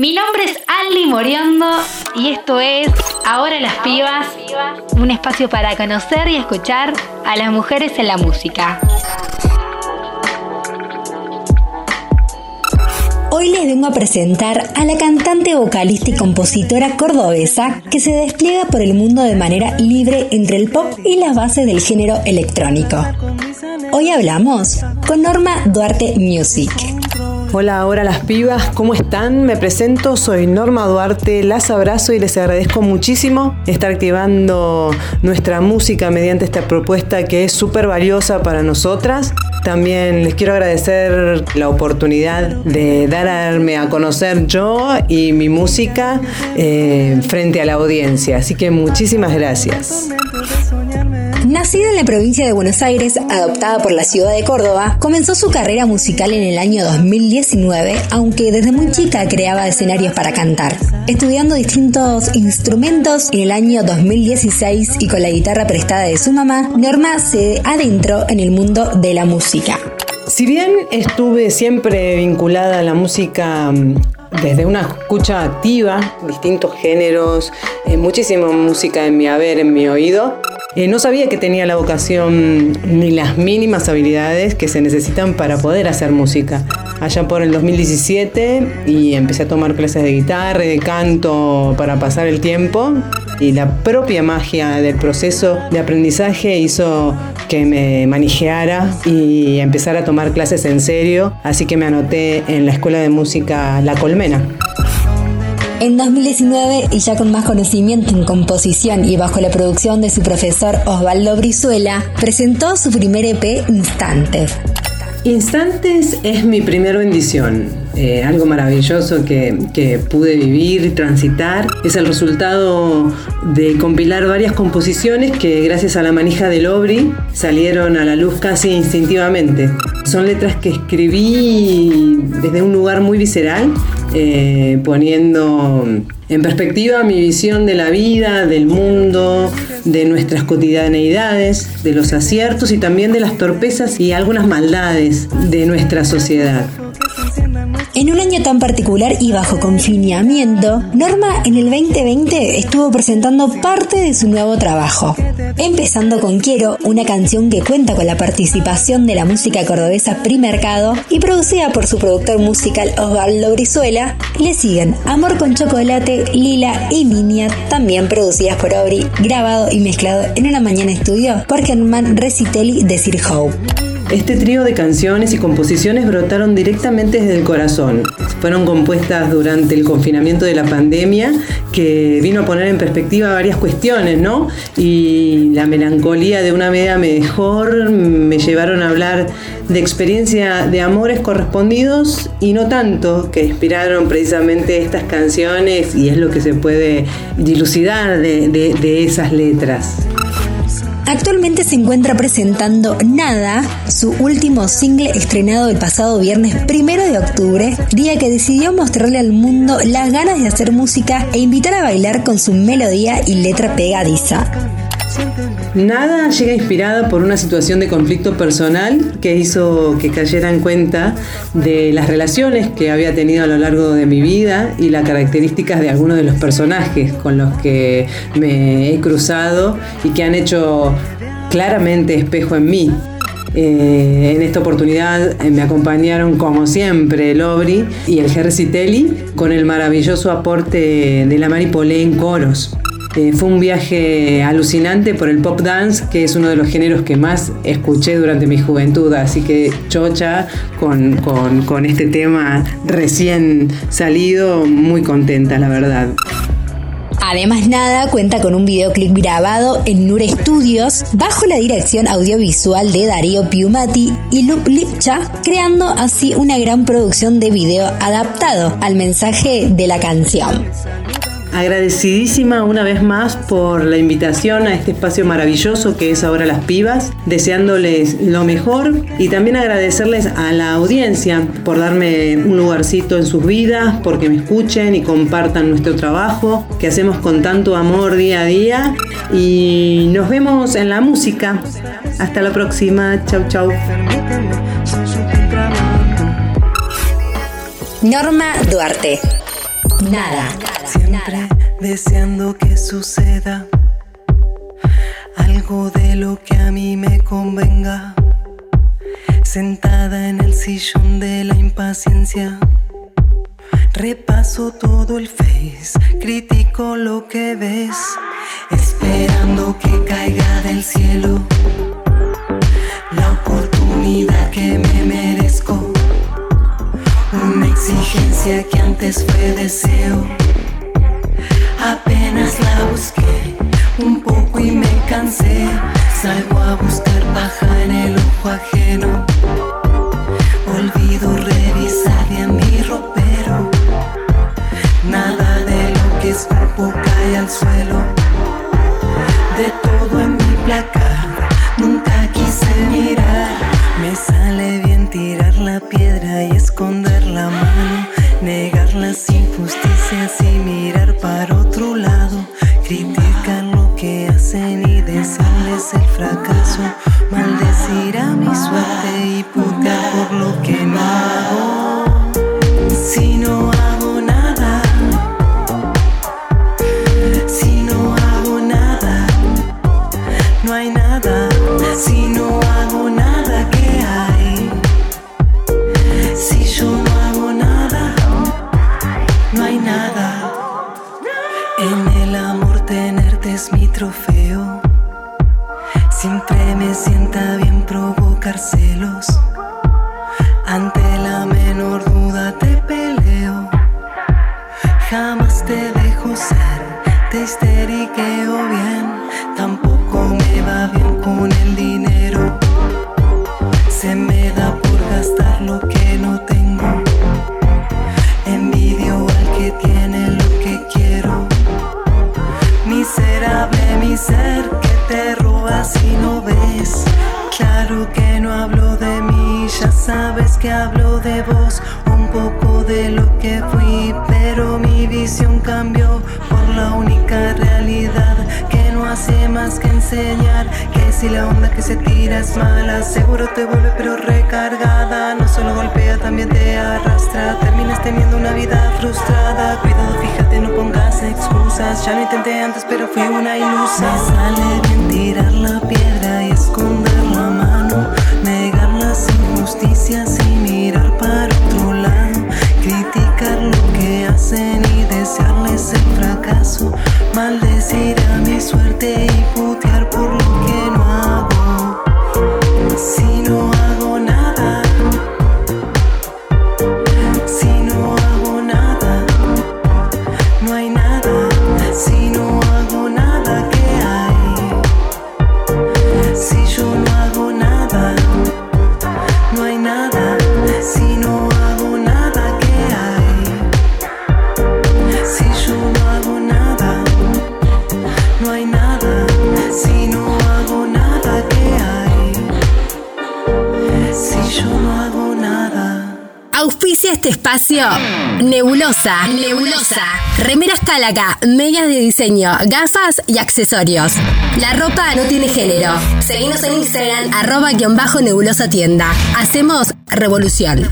Mi nombre es Ali Moriondo y esto es Ahora las Pibas, un espacio para conocer y escuchar a las mujeres en la música. Hoy les vengo a presentar a la cantante, vocalista y compositora cordobesa que se despliega por el mundo de manera libre entre el pop y las bases del género electrónico. Hoy hablamos con Norma Duarte Music. Hola, ahora las pibas, ¿cómo están? Me presento, soy Norma Duarte, las abrazo y les agradezco muchísimo estar activando nuestra música mediante esta propuesta que es súper valiosa para nosotras. También les quiero agradecer la oportunidad de darme a conocer yo y mi música eh, frente a la audiencia, así que muchísimas gracias. Nacida en la provincia de Buenos Aires, adoptada por la ciudad de Córdoba, comenzó su carrera musical en el año 2019, aunque desde muy chica creaba escenarios para cantar. Estudiando distintos instrumentos en el año 2016 y con la guitarra prestada de su mamá, Norma se adentró en el mundo de la música. Si bien estuve siempre vinculada a la música mm, desde una escucha activa, distintos géneros, eh, muchísima música en mi haber, en mi oído, eh, no sabía que tenía la vocación ni las mínimas habilidades que se necesitan para poder hacer música. Allá por el 2017 y empecé a tomar clases de guitarra de canto para pasar el tiempo y la propia magia del proceso de aprendizaje hizo que me manejeara y empezara a tomar clases en serio, así que me anoté en la Escuela de Música La Colmena. En 2019, y ya con más conocimiento en composición y bajo la producción de su profesor Osvaldo Brizuela, presentó su primer EP Instantes. Instantes es mi primera bendición, eh, algo maravilloso que, que, pude vivir y transitar. Es el resultado de compilar varias composiciones que gracias a la manija del Obri salieron a la luz casi instintivamente. Son letras que escribí desde un lugar muy visceral eh, poniendo en perspectiva mi visión de la vida, del mundo, de nuestras cotidianeidades, de los aciertos y también de las torpezas y algunas maldades de nuestra sociedad. En un año tan particular y bajo confinamiento, Norma en el 2020 estuvo presentando parte de su nuevo trabajo. Empezando con Quiero, una canción que cuenta con la participación de la música cordobesa Primercado y producida por su productor musical Osvaldo Brizuela, le siguen Amor con Chocolate, Lila y Niña, también producidas por Obri, grabado y mezclado en una mañana estudio por Germán Recitelli de Sir Hope. Este trío de canciones y composiciones brotaron directamente desde el corazón. Fueron compuestas durante el confinamiento de la pandemia que vino a poner en perspectiva varias cuestiones, ¿no? Y la melancolía de una vida mejor me llevaron a hablar de experiencia de amores correspondidos y no tanto, que inspiraron precisamente estas canciones y es lo que se puede dilucidar de, de esas letras. Actualmente se encuentra presentando Nada, su último single estrenado el pasado viernes primero de octubre, día que decidió mostrarle al mundo las ganas de hacer música e invitar a bailar con su melodía y letra pegadiza. Nada llega inspirada por una situación de conflicto personal que hizo que cayera en cuenta de las relaciones que había tenido a lo largo de mi vida y las características de algunos de los personajes con los que me he cruzado y que han hecho claramente espejo en mí. Eh, en esta oportunidad eh, me acompañaron como siempre el Obri y el Telly con el maravilloso aporte de la Maripolé en coros. Eh, fue un viaje alucinante por el pop dance, que es uno de los géneros que más escuché durante mi juventud, así que chocha con, con este tema recién salido, muy contenta, la verdad. Además Nada cuenta con un videoclip grabado en Nure Studios bajo la dirección audiovisual de Darío Piumati y Lup Lipcha, creando así una gran producción de video adaptado al mensaje de la canción. Agradecidísima una vez más por la invitación a este espacio maravilloso que es ahora Las Pibas, deseándoles lo mejor y también agradecerles a la audiencia por darme un lugarcito en sus vidas, porque me escuchen y compartan nuestro trabajo que hacemos con tanto amor día a día y nos vemos en la música. Hasta la próxima, chau chau. Norma Duarte nada. Siempre deseando que suceda algo de lo que a mí me convenga. Sentada en el sillón de la impaciencia. Repaso todo el face, critico lo que ves, esperando que caiga del cielo la oportunidad que me merezco. Exigencia que antes fue deseo. Apenas la busqué un poco y me cansé. Salgo a buscar paja en el ojo ajeno. Olvido revisar bien mi ropero. Nada de lo que escupo cae al suelo. De todo en mi placar, injusticias y mirar para otro lado. Criticar lo que hacen y desearles el fracaso, maldecir a mi suerte y putear por lo que no hago. Si no hago El amor tenerte es mi trofeo. Siempre me sienta bien provocar celos. Ante la menor duda te peleo. Jamás te dejo ser, te histeriqueo bien. Tampoco me va bien con el dinero. Que hablo de vos. Un poco de lo que fui, pero mi visión cambió por la única realidad que no hace más que enseñar que si la onda que se tira es mala, seguro te vuelve pero recargada. No solo golpea, también te arrastra. Terminas teniendo una vida frustrada. Cuidado, fíjate, no pongas excusas. Ya lo intenté antes, pero fui una ilusa. Sale bien tirar la piedra Auspicia este espacio Nebulosa. Nebulosa. Remeras Calaca, medias de diseño, gafas y accesorios. La ropa no tiene género. Seguimos en Instagram, arroba guion bajo nebulosa tienda. Hacemos revolución.